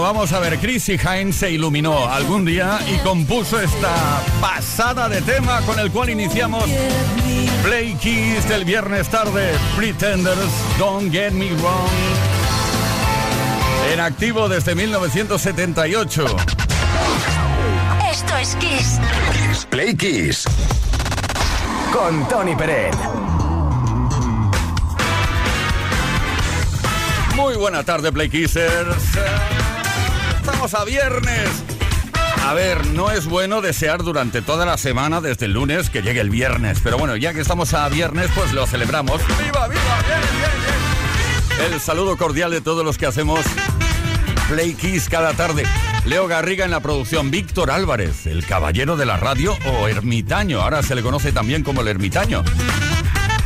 Vamos a ver, Chrissy Hines se iluminó algún día y compuso esta pasada de tema con el cual iniciamos Play Keys del viernes tarde, Pretenders, Don't Get Me Wrong. En activo desde 1978. Esto es Kiss. Play Kiss. Con Tony Peret. Muy buena tarde, Play Kissers estamos a viernes. A ver, no es bueno desear durante toda la semana, desde el lunes, que llegue el viernes. Pero bueno, ya que estamos a viernes, pues lo celebramos. ¡Viva, viva! ¡Bien, bien, bien! El saludo cordial de todos los que hacemos Play Kiss cada tarde. Leo Garriga en la producción, Víctor Álvarez, el caballero de la radio o ermitaño, ahora se le conoce también como el ermitaño.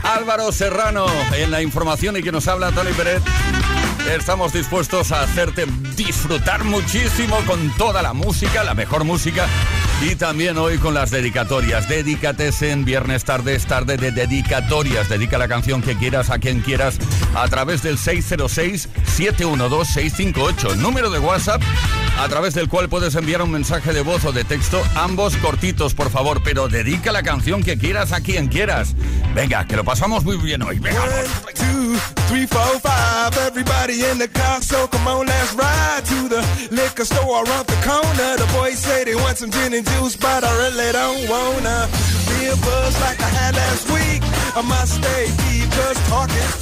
Álvaro Serrano en la información y que nos habla Tony Pérez. Estamos dispuestos a hacerte disfrutar muchísimo con toda la música, la mejor música. Y también hoy con las dedicatorias. Dedícate en viernes tarde, es tarde de dedicatorias. Dedica la canción que quieras a quien quieras a través del 606-712-658. Número de WhatsApp a través del cual puedes enviar un mensaje de voz o de texto, ambos cortitos, por favor, pero dedica la canción que quieras a quien quieras. Venga, que lo pasamos muy bien hoy. Venga. One, two, three, four, five. Everybody in the car, so come on, let's ride to the liquor store around the corner. The boys say they want some gin and juice, but I really don't wanna be a buzz like I had last week. I must stay deep, cause talk is.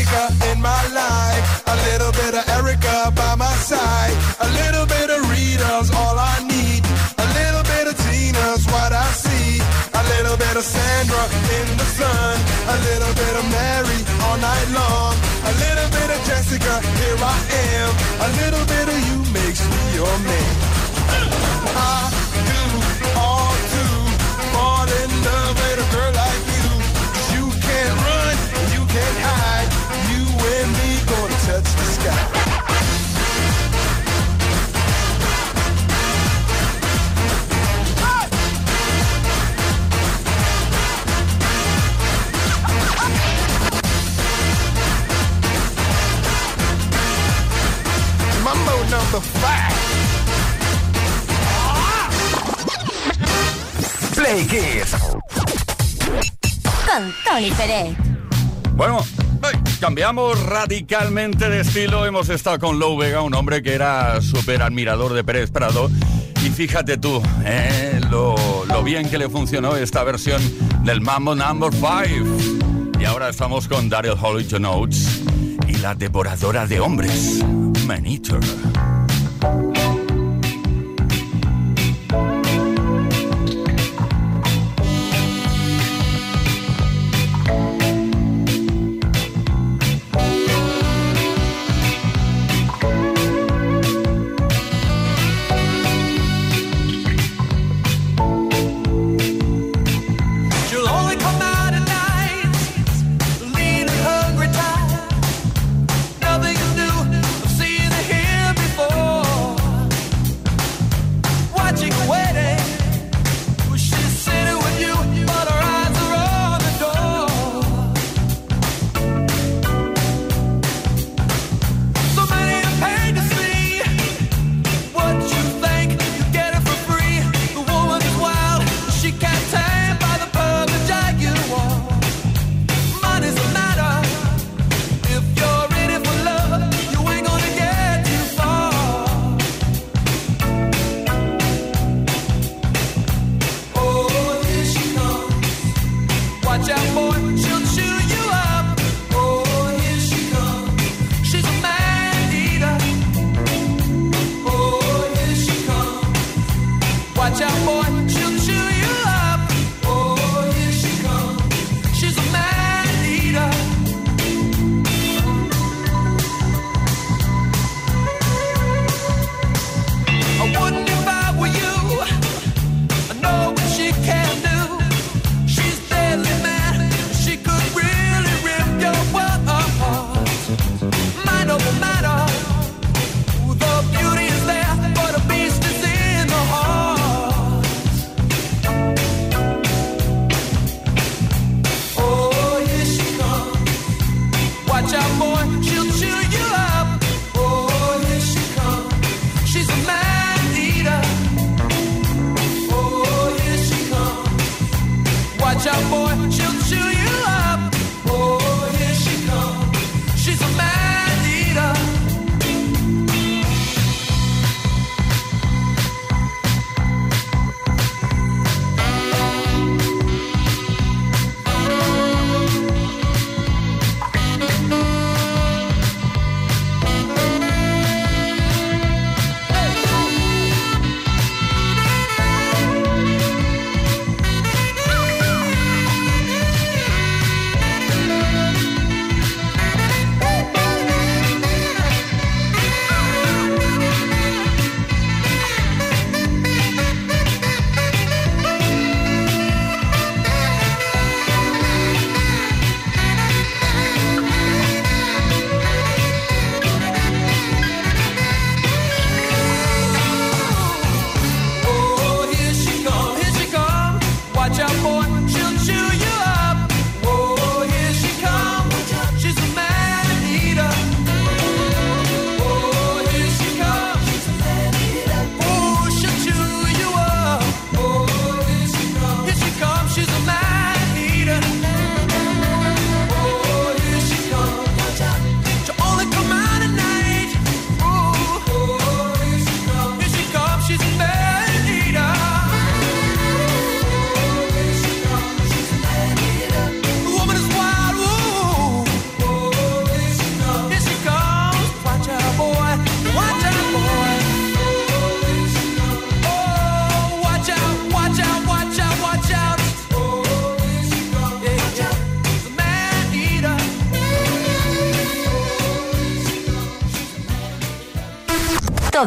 In my life. Play. Con Tony Pérez. Bueno, cambiamos radicalmente de estilo. Hemos estado con Lou Vega, un hombre que era súper admirador de Pérez Prado. Y fíjate tú, eh, lo, lo bien que le funcionó esta versión del Mambo Number 5. Y ahora estamos con Daryl Holly Notes y la devoradora de hombres, Maniter. matter, will matter.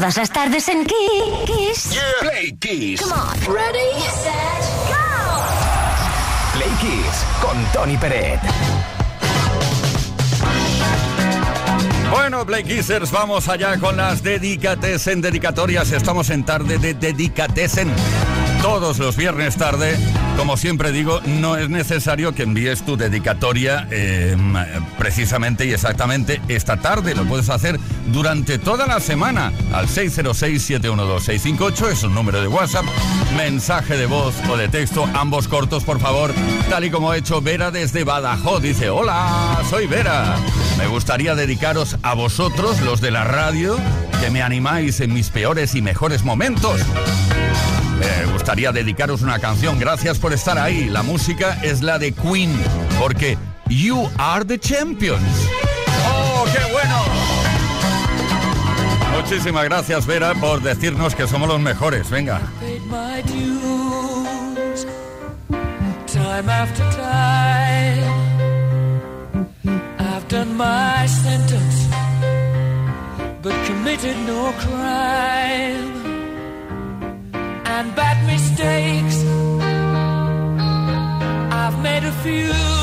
Todas las tardes en Kiss. Play Kiss. Come on. Ready, set, go. Play Kiss con Tony Peret. Bueno, Play Kissers, vamos allá con las Dedicatesen dedicatorias. Estamos en tarde de Dedicatesen. Todos los viernes tarde, como siempre digo, no es necesario que envíes tu dedicatoria eh, precisamente y exactamente esta tarde. Lo puedes hacer durante toda la semana al 606-712-658, es un número de WhatsApp, mensaje de voz o de texto, ambos cortos, por favor, tal y como ha hecho Vera desde Badajoz. Dice, hola, soy Vera. Me gustaría dedicaros a vosotros, los de la radio, que me animáis en mis peores y mejores momentos. Me gustaría dedicaros una canción. Gracias por estar ahí. La música es la de Queen, porque You Are the Champions. ¡Oh, qué bueno! Muchísimas gracias, Vera, por decirnos que somos los mejores. Venga. I've made a few.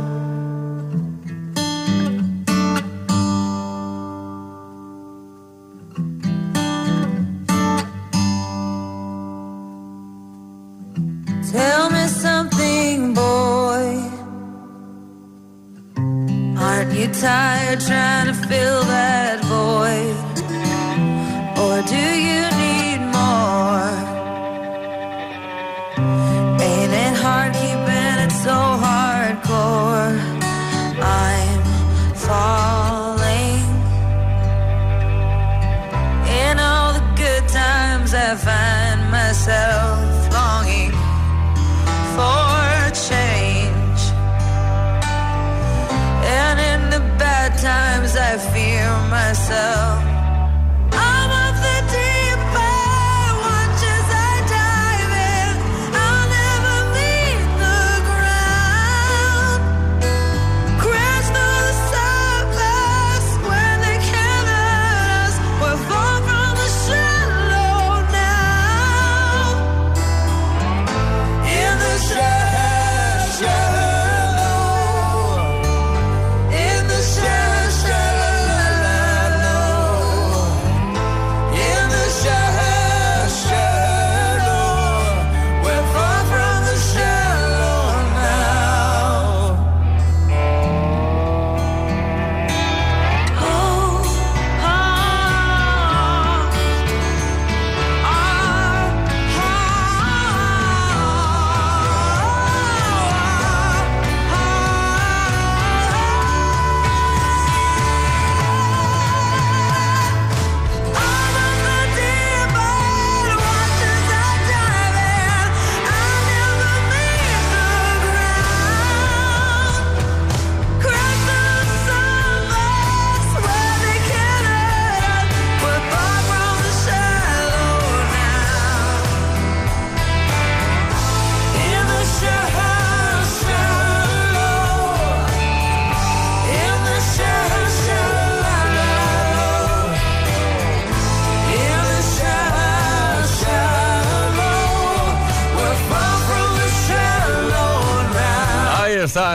tired trying to feel that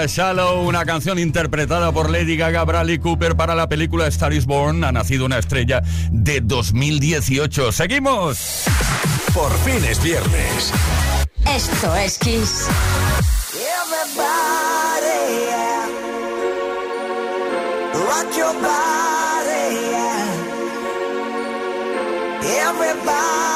Shallow, una canción interpretada por Lady Gaga Bradley Cooper para la película Star is Born. Ha nacido una estrella de 2018. ¡Seguimos! Por fin es viernes. Esto es Kiss. Everybody, your body. Everybody.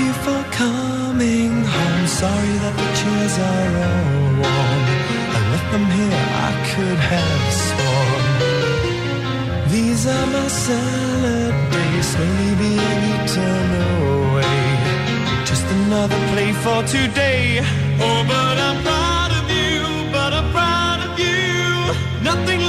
You for coming home. Sorry that the chairs are all warm. I left them here, I could have sworn. These are my salad days, slowly being eaten away. Just another play for today. Oh, but I'm proud of you, but I'm proud of you. Nothing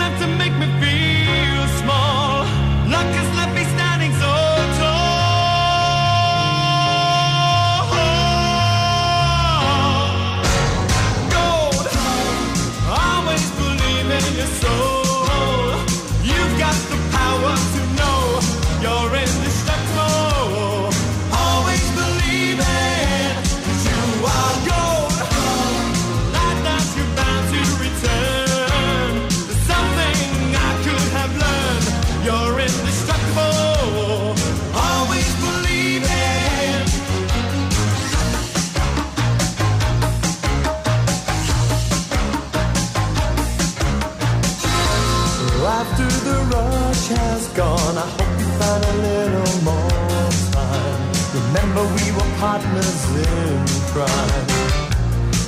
partners in crime.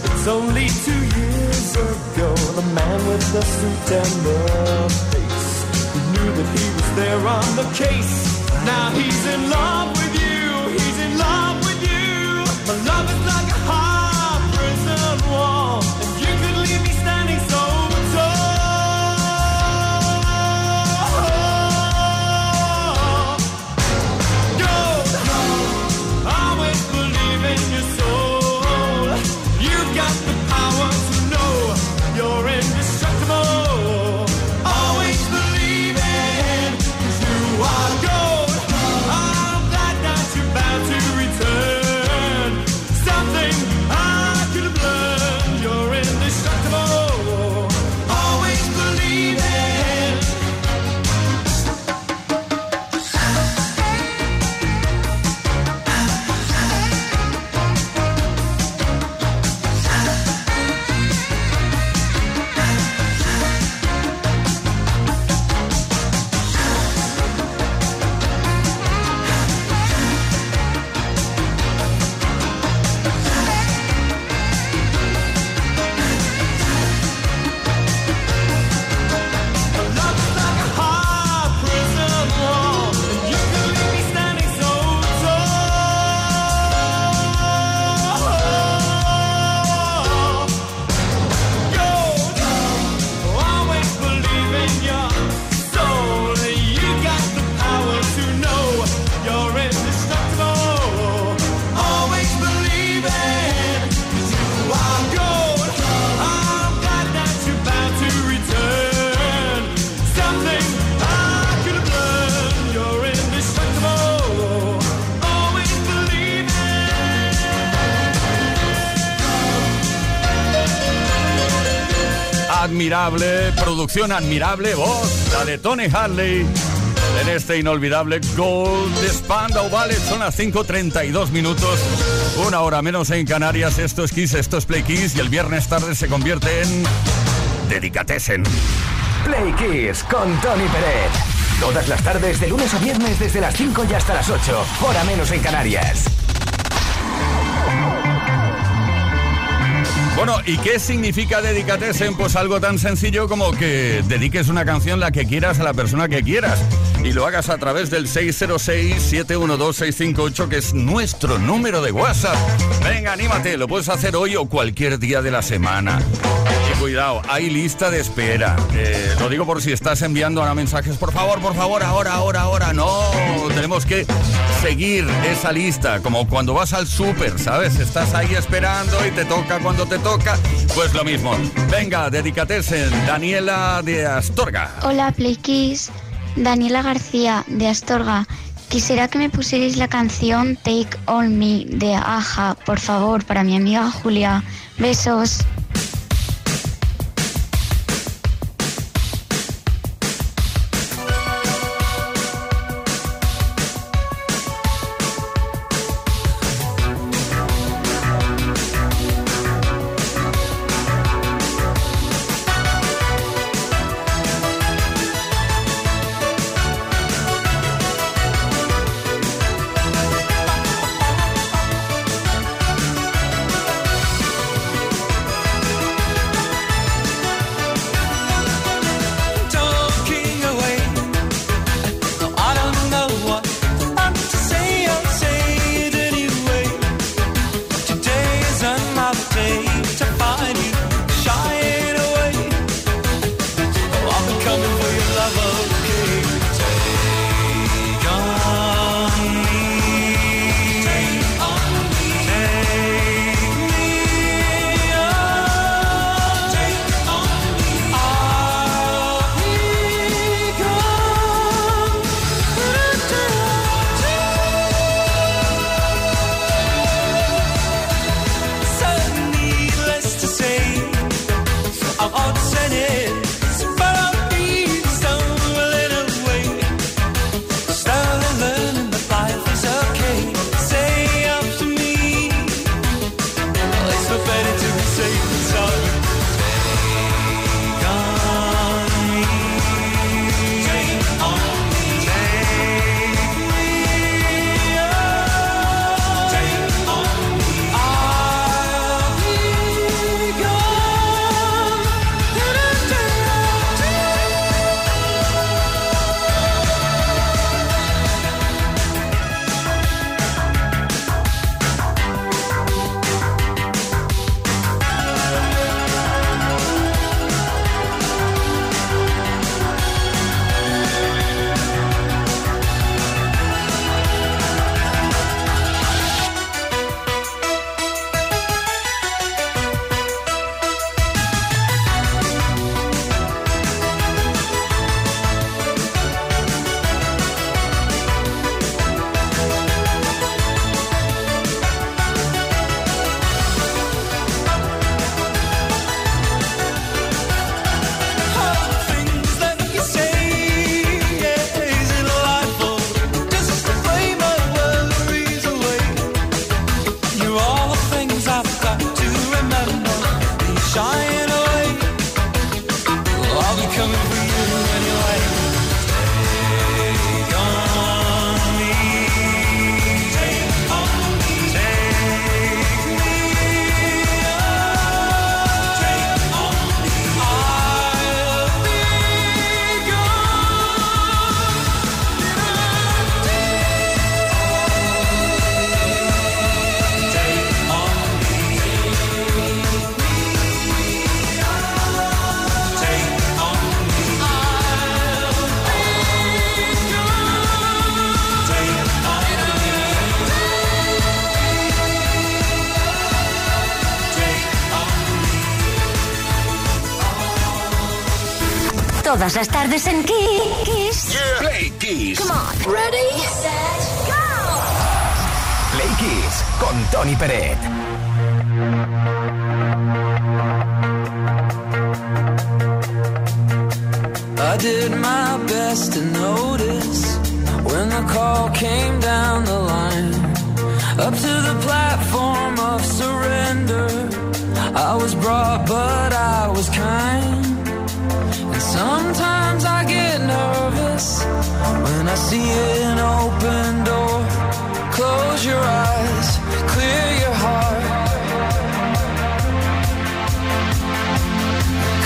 It's only two years ago, the man with the suit and the face. Who knew that he was there on the case. Now he's in love with you, he's in love with you. My love is like admirable, producción admirable, voz, la de Tony Harley. En este inolvidable Gold de Spandau Ballet son las 5.32 minutos, una hora menos en Canarias. Esto es Kiss, esto es Play Kiss y el viernes tarde se convierte en Dedicatessen. Play Kiss con Tony Pérez. Todas las tardes, de lunes a viernes, desde las 5 y hasta las 8, hora menos en Canarias. Bueno, ¿y qué significa Dedicatessen? Pues algo tan sencillo como que dediques una canción la que quieras a la persona que quieras y lo hagas a través del 606-712-658 que es nuestro número de WhatsApp. Venga, anímate, lo puedes hacer hoy o cualquier día de la semana. Y cuidado, hay lista de espera. Eh, lo digo por si estás enviando ahora mensajes, por favor, por favor, ahora, ahora, ahora. No, tenemos que seguir esa lista, como cuando vas al súper, ¿sabes? Estás ahí esperando y te toca cuando te toca. Pues lo mismo. Venga, dedicatesen, Daniela de Astorga. Hola, Play. Daniela García, de Astorga. Quisiera que me pusierais la canción Take On Me de Aja, por favor, para mi amiga Julia. Besos. todas las tardes en Kiss. Yeah. Play Kiss. Come on. Ready, set, go. Play Kiss con Tony Peret. I did my best to notice when the call came down the line. Up to the platform of surrender. I was brought, but I was kind. Sometimes I get nervous when I see an open door. Close your eyes, clear your heart.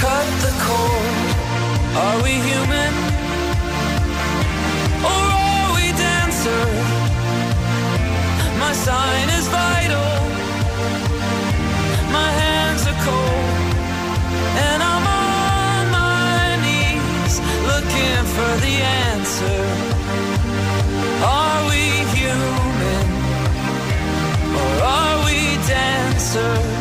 Cut the cord. Are we human? answer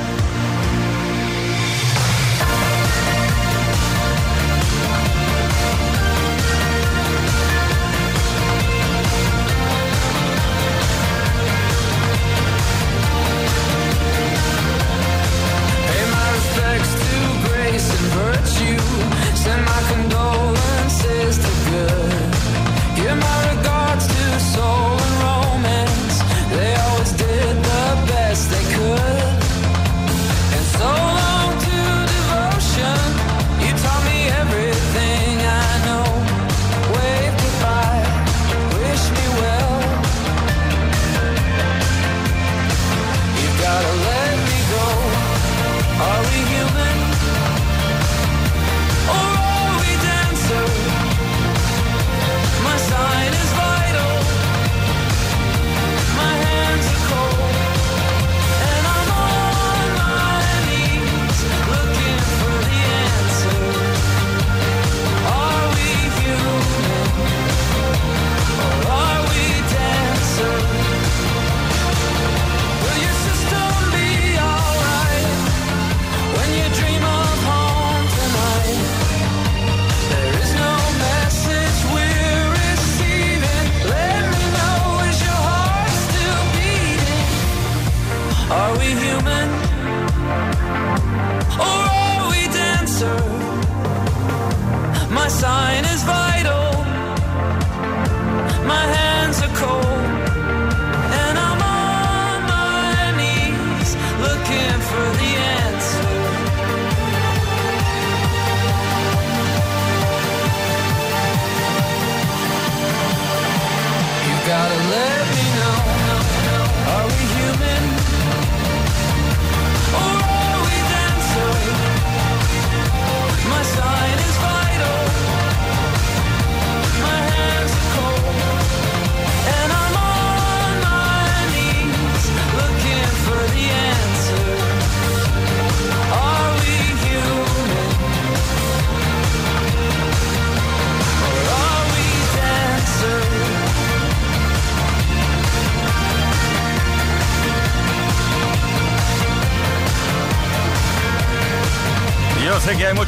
virtue. Send my condolences to good.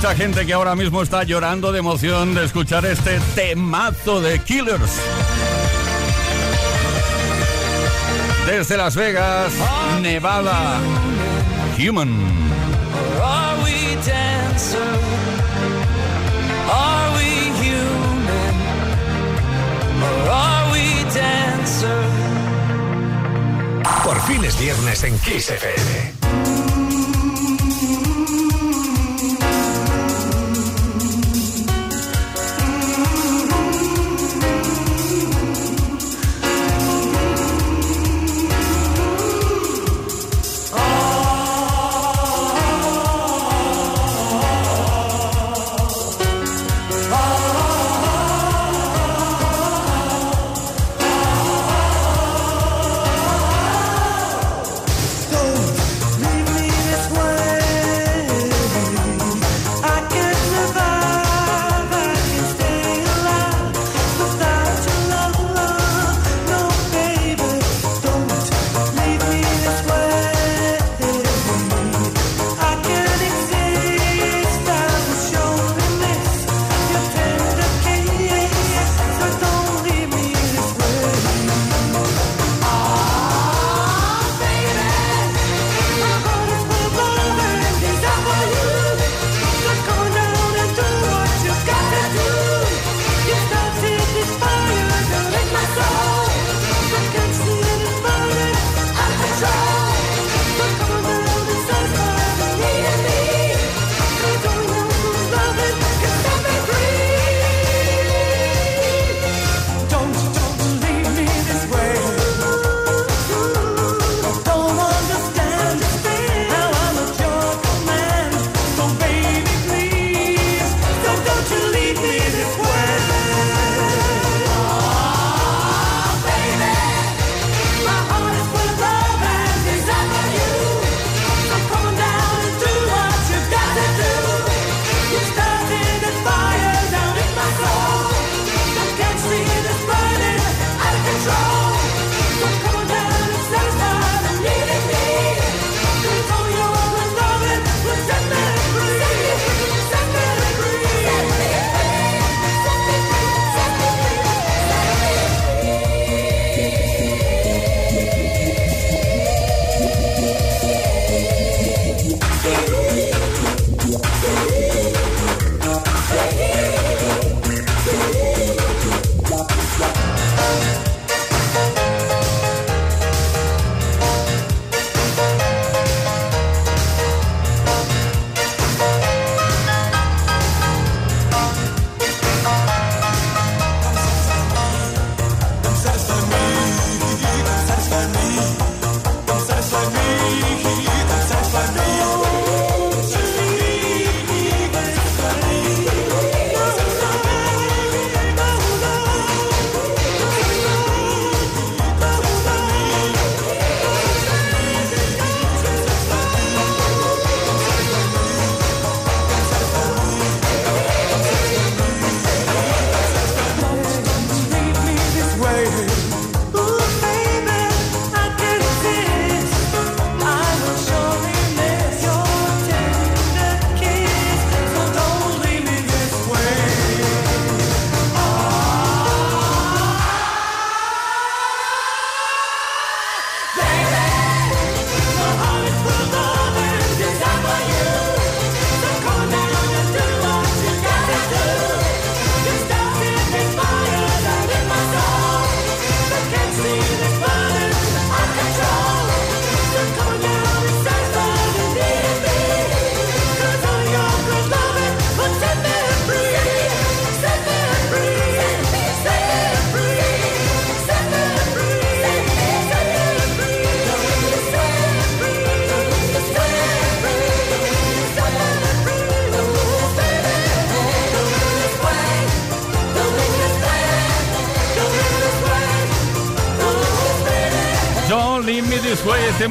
mucha gente que ahora mismo está llorando de emoción de escuchar este temazo de Killers. Desde Las Vegas, Nevada, Human. Por fin es viernes en Kiss FM.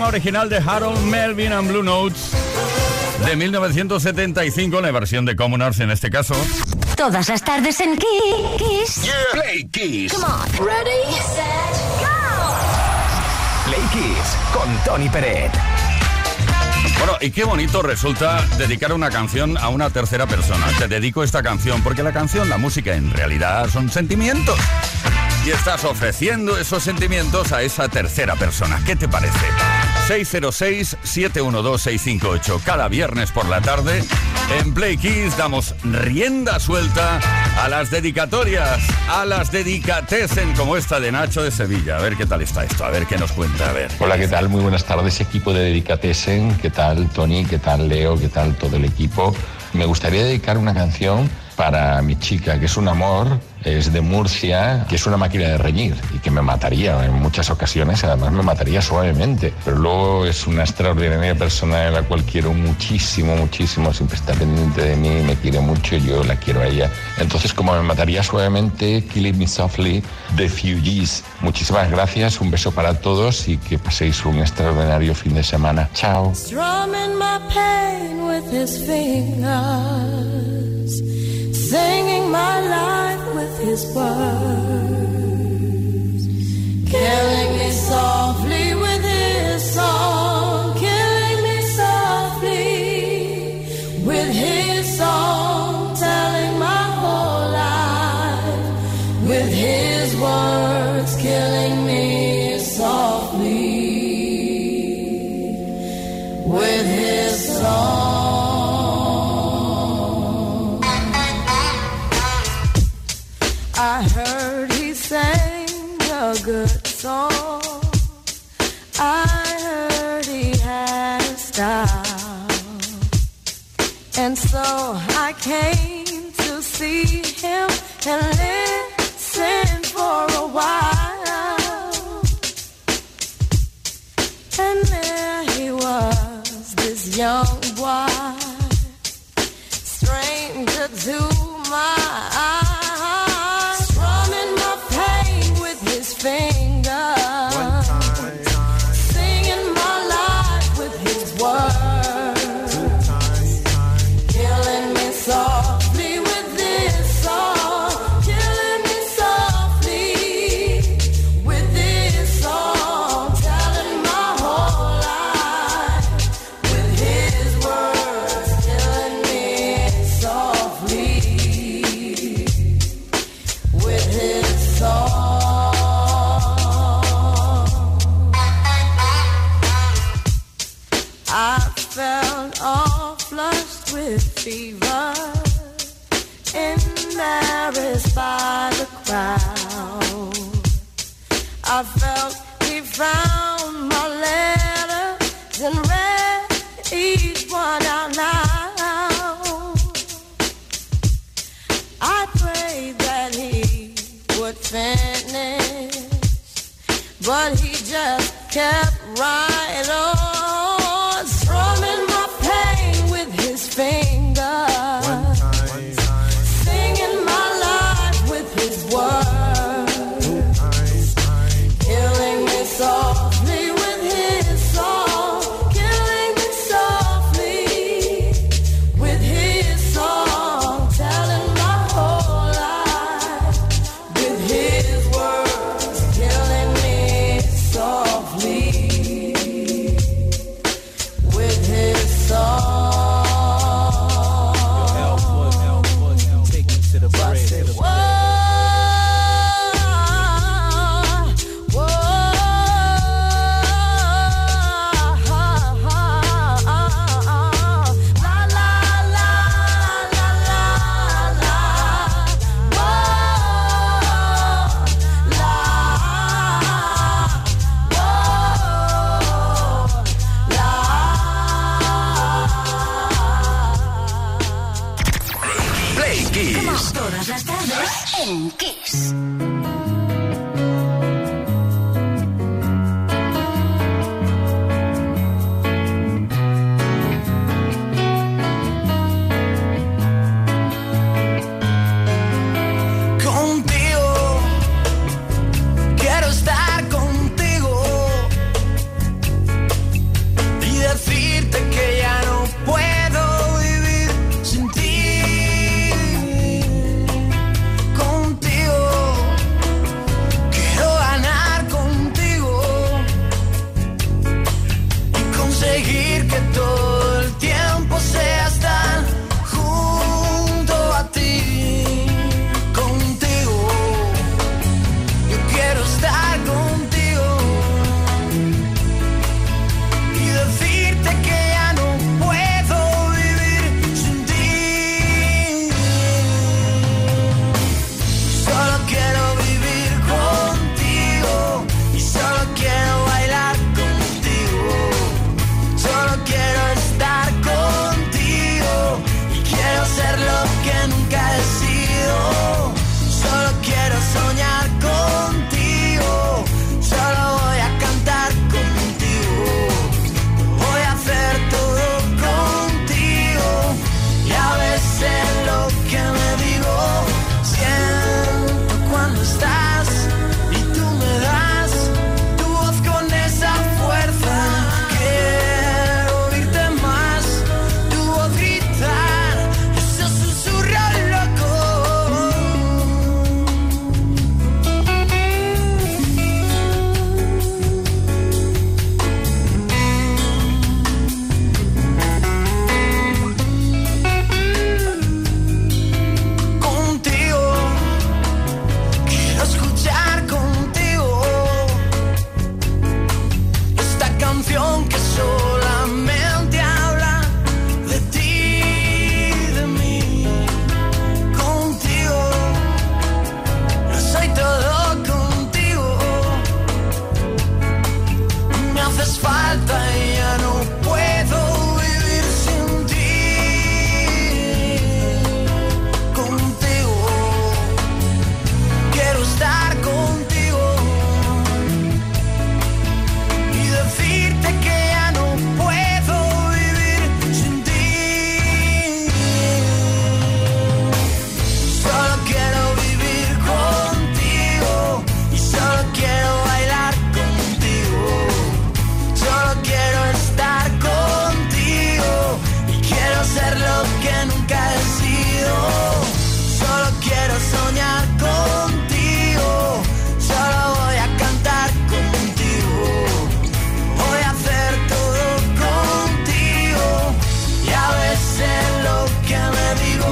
Tema original de Harold Melvin and Blue Notes de 1975, la versión de Commoners en este caso. Todas las tardes en Kiss. Play Kiss. Come on. Ready, set, go. Play Kiss con Tony Peret. Bueno, y qué bonito resulta dedicar una canción a una tercera persona. Te dedico esta canción porque la canción, la música en realidad son sentimientos. Y estás ofreciendo esos sentimientos a esa tercera persona. ¿Qué te parece? 606-712-658. Cada viernes por la tarde en Play Kiss damos rienda suelta a las dedicatorias, a las dedicatesen como esta de Nacho de Sevilla. A ver qué tal está esto, a ver qué nos cuenta, a ver. Hola, ¿qué tal? Muy buenas tardes, equipo de Dedicatesen. ¿Qué tal, Tony? ¿Qué tal, Leo? ¿Qué tal todo el equipo? Me gustaría dedicar una canción para mi chica, que es un amor, es de Murcia, que es una máquina de reñir y que me mataría en muchas ocasiones, además me mataría suavemente. Pero luego es una extraordinaria persona a la cual quiero muchísimo, muchísimo, siempre está pendiente de mí, me quiere mucho yo la quiero a ella. Entonces, como me mataría suavemente, Killing Me Softly, The Fugees. Muchísimas gracias, un beso para todos y que paséis un extraordinario fin de semana. Chao. Singing my life with his words, killing me softly with his song, I heard he had style. And so I came to see him and listen for a while. And there he was, this young boy, stranger to my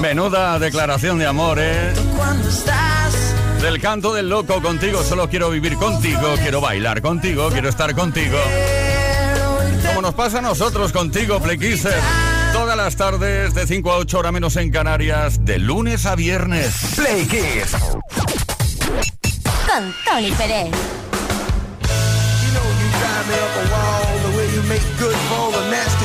Menuda declaración de amor, ¿eh? Del canto del loco contigo, solo quiero vivir contigo, quiero bailar contigo, quiero estar contigo. Como nos pasa a nosotros contigo, Playkisser. Todas las tardes de 5 a 8 horas menos en Canarias, de lunes a viernes. Play Kiss. Con Tony Pérez. You know you drive me up a wall the way you make good for all the nasty tricks you pull. Seems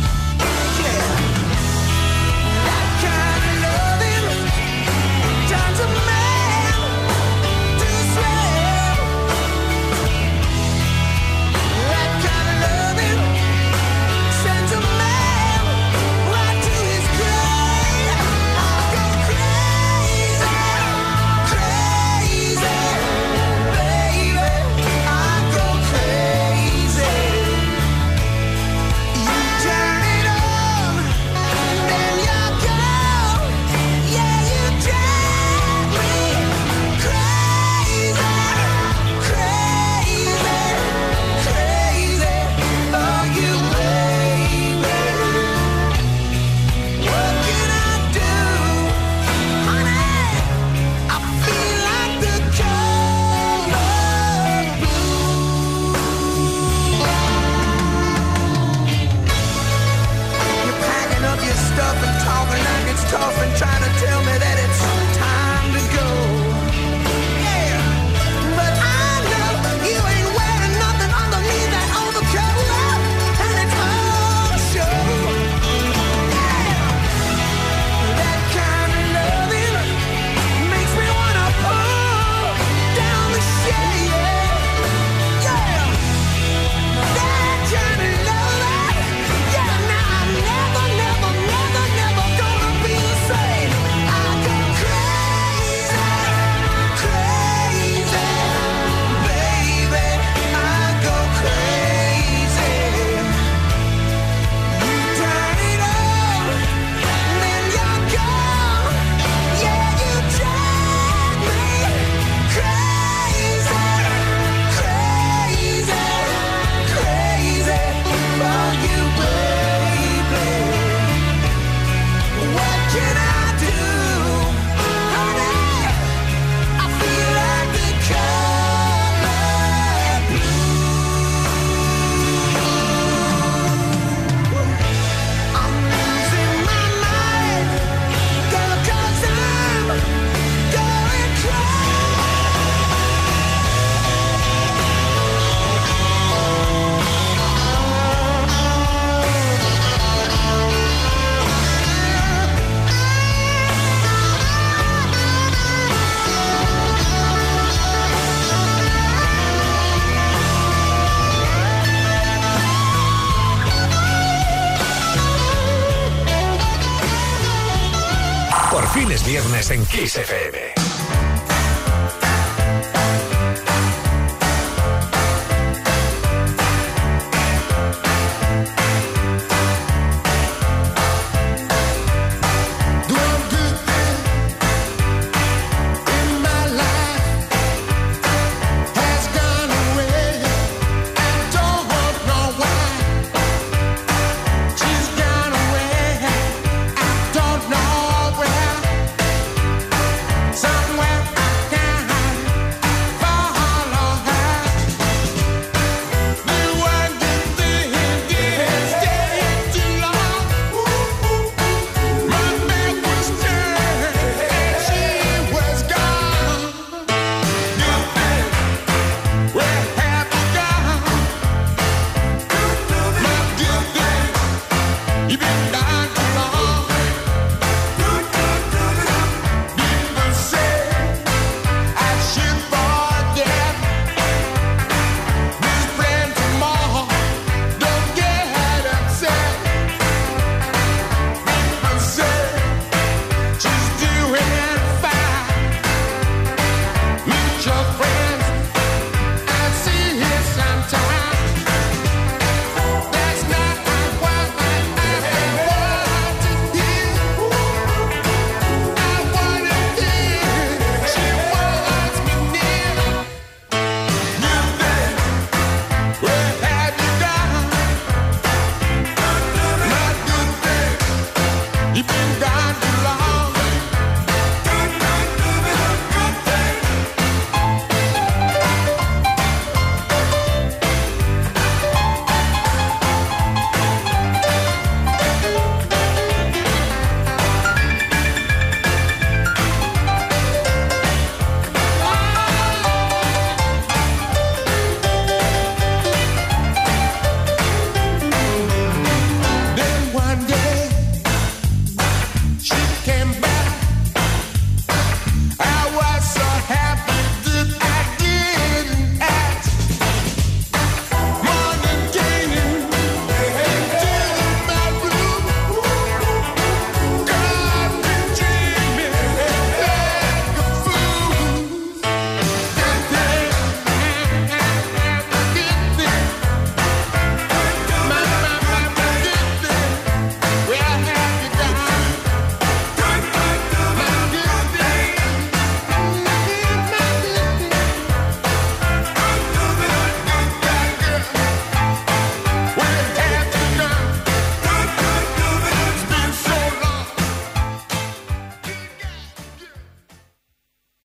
Kiss FM.